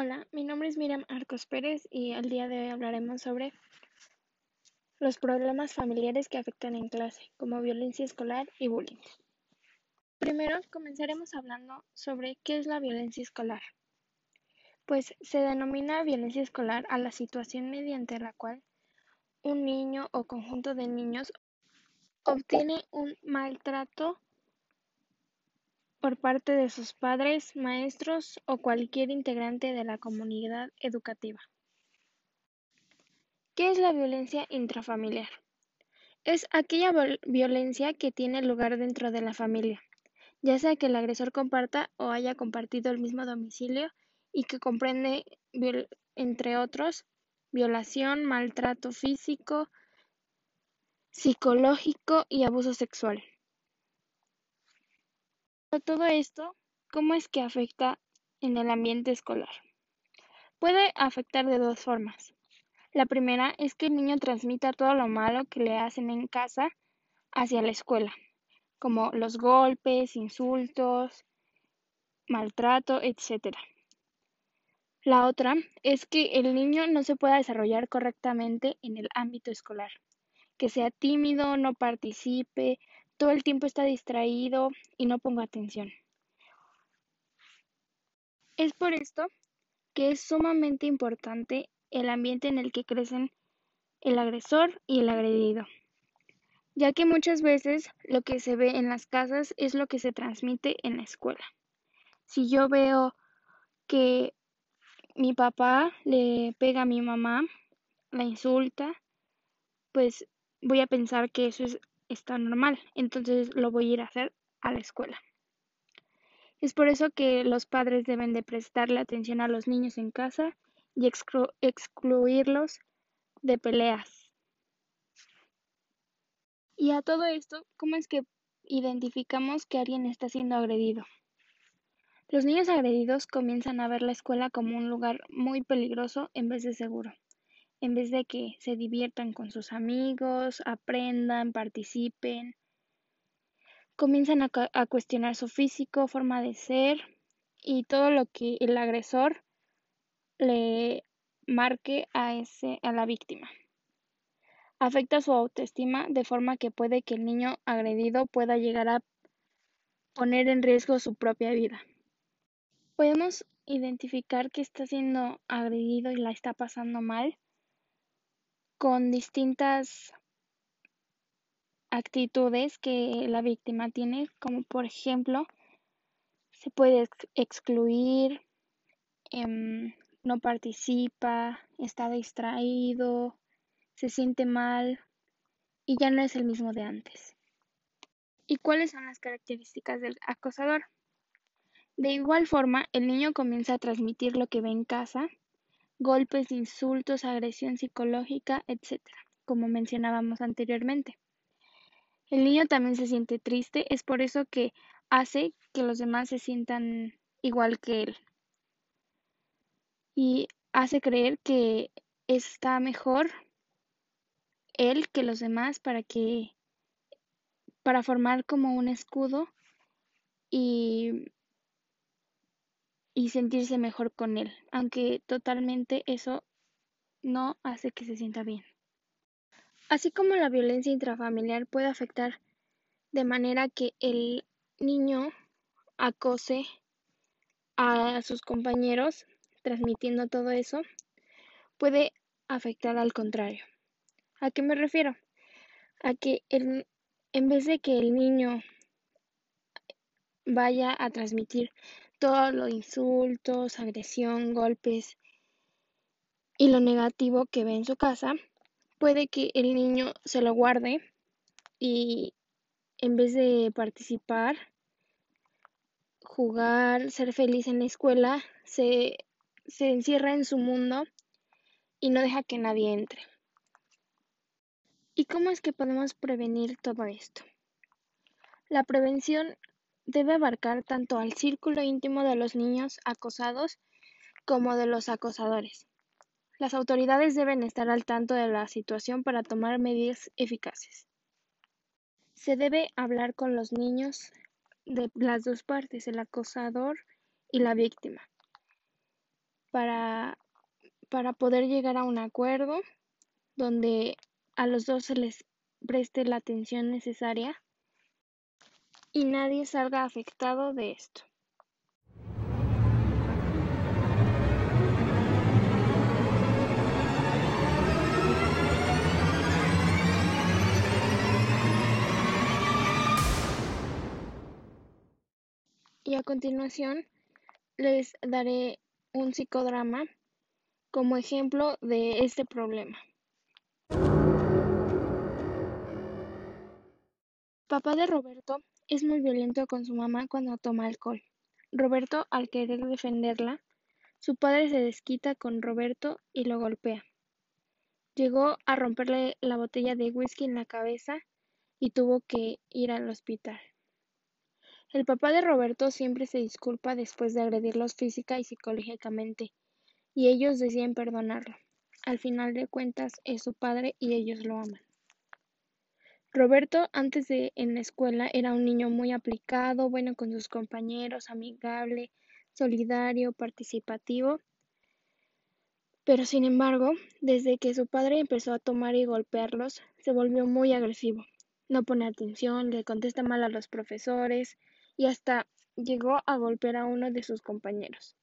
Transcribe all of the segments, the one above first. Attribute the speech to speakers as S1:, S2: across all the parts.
S1: Hola, mi nombre es Miriam Arcos Pérez y el día de hoy hablaremos sobre los problemas familiares que afectan en clase, como violencia escolar y bullying. Primero, comenzaremos hablando sobre qué es la violencia escolar. Pues se denomina violencia escolar a la situación mediante la cual un niño o conjunto de niños obtiene un maltrato por parte de sus padres, maestros o cualquier integrante de la comunidad educativa. ¿Qué es la violencia intrafamiliar? Es aquella violencia que tiene lugar dentro de la familia, ya sea que el agresor comparta o haya compartido el mismo domicilio y que comprende, entre otros, violación, maltrato físico, psicológico y abuso sexual. Todo esto, ¿cómo es que afecta en el ambiente escolar? Puede afectar de dos formas. La primera es que el niño transmita todo lo malo que le hacen en casa hacia la escuela, como los golpes, insultos, maltrato, etc. La otra es que el niño no se pueda desarrollar correctamente en el ámbito escolar, que sea tímido, no participe, todo el tiempo está distraído y no ponga atención. Es por esto que es sumamente importante el ambiente en el que crecen el agresor y el agredido, ya que muchas veces lo que se ve en las casas es lo que se transmite en la escuela. Si yo veo que mi papá le pega a mi mamá, la insulta, pues voy a pensar que eso es está normal, entonces lo voy a ir a hacer a la escuela. Es por eso que los padres deben de prestarle atención a los niños en casa y excluirlos de peleas. Y a todo esto, ¿cómo es que identificamos que alguien está siendo agredido? Los niños agredidos comienzan a ver la escuela como un lugar muy peligroso en vez de seguro en vez de que se diviertan con sus amigos, aprendan, participen, comienzan a, cuestionar su físico, forma de ser y todo lo que el agresor le marque a, ese, a la víctima. Afecta su autoestima de forma que puede que el niño agredido pueda llegar a poner en riesgo su propia vida. Podemos identificar que está siendo agredido y la está pasando mal con distintas actitudes que la víctima tiene, como por ejemplo, se puede excluir, em, no participa, está distraído, se siente mal y ya no es el mismo de antes. ¿Y cuáles son las características del acosador? De igual forma, el niño comienza a transmitir lo que ve en casa golpes, insultos, agresión psicológica, etc., como mencionábamos anteriormente. El niño también se siente triste, es por eso que hace que los demás se sientan igual que él. Y hace creer que está mejor él que los demás para que para formar como un escudo y y sentirse mejor con él, aunque totalmente eso no hace que se sienta bien. Así como la violencia intrafamiliar puede afectar de manera que el niño acose a sus compañeros transmitiendo todo eso, puede afectar al contrario. ¿A qué me refiero? A que el, en vez de que el niño vaya a transmitir todos los insultos, agresión, golpes y lo negativo que ve en su casa, puede que el niño se lo guarde y en vez de participar, jugar, ser feliz en la escuela, se, se encierra en su mundo y no deja que nadie entre. ¿Y cómo es que podemos prevenir todo esto? La prevención debe abarcar tanto al círculo íntimo de los niños acosados como de los acosadores. Las autoridades deben estar al tanto de la situación para tomar medidas eficaces. Se debe hablar con los niños de las dos partes, el acosador y la víctima. para, para poder llegar a un acuerdo donde a los dos se les preste la atención necesaria y nadie salga afectado de esto. Y a continuación les daré un psicodrama como ejemplo de este problema. Papá de Roberto es muy violento con su mamá cuando toma alcohol. Roberto, al querer defenderla, su padre se desquita con Roberto y lo golpea. Llegó a romperle la botella de whisky en la cabeza y tuvo que ir al hospital. El papá de Roberto siempre se disculpa después de agredirlos física y psicológicamente, y ellos deciden perdonarlo. Al final de cuentas es su padre y ellos lo aman. Roberto antes de en la escuela era un niño muy aplicado, bueno con sus compañeros, amigable, solidario, participativo. Pero sin embargo, desde que su padre empezó a tomar y golpearlos, se volvió muy agresivo. No pone atención, le contesta mal a los profesores, y hasta llegó a golpear a uno de sus compañeros.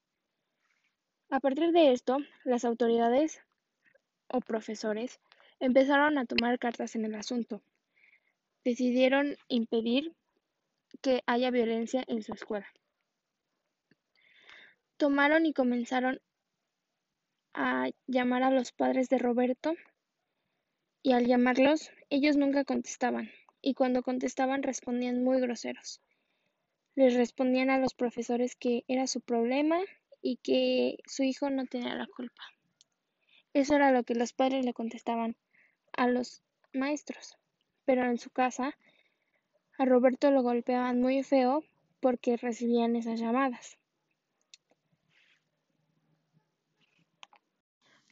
S1: A partir de esto, las autoridades o profesores empezaron a tomar cartas en el asunto. Decidieron impedir que haya violencia en su escuela. Tomaron y comenzaron a llamar a los padres de Roberto y al llamarlos ellos nunca contestaban y cuando contestaban respondían muy groseros les respondían a los profesores que era su problema y que su hijo no tenía la culpa. Eso era lo que los padres le contestaban a los maestros. Pero en su casa, a Roberto lo golpeaban muy feo porque recibían esas llamadas.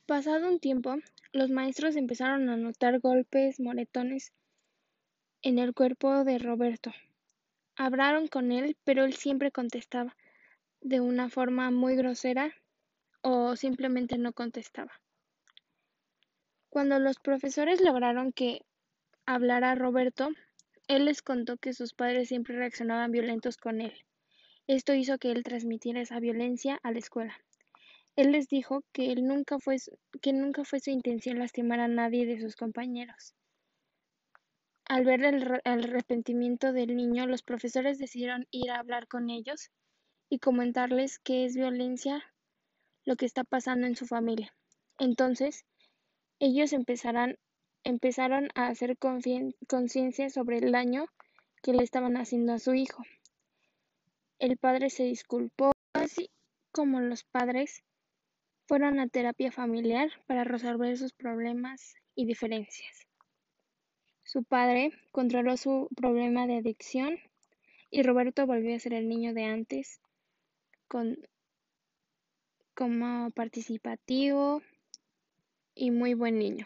S1: Pasado un tiempo, los maestros empezaron a notar golpes, moretones en el cuerpo de Roberto. Hablaron con él, pero él siempre contestaba de una forma muy grosera o simplemente no contestaba. Cuando los profesores lograron que hablara Roberto, él les contó que sus padres siempre reaccionaban violentos con él. Esto hizo que él transmitiera esa violencia a la escuela. Él les dijo que, él nunca fue, que nunca fue su intención lastimar a nadie de sus compañeros. Al ver el arrepentimiento del niño, los profesores decidieron ir a hablar con ellos y comentarles que es violencia lo que está pasando en su familia. Entonces, ellos empezarán, empezaron a hacer conciencia sobre el daño que le estaban haciendo a su hijo. El padre se disculpó, así como los padres fueron a terapia familiar para resolver sus problemas y diferencias. Su padre controló su problema de adicción y Roberto volvió a ser el niño de antes, con, como participativo y muy buen niño.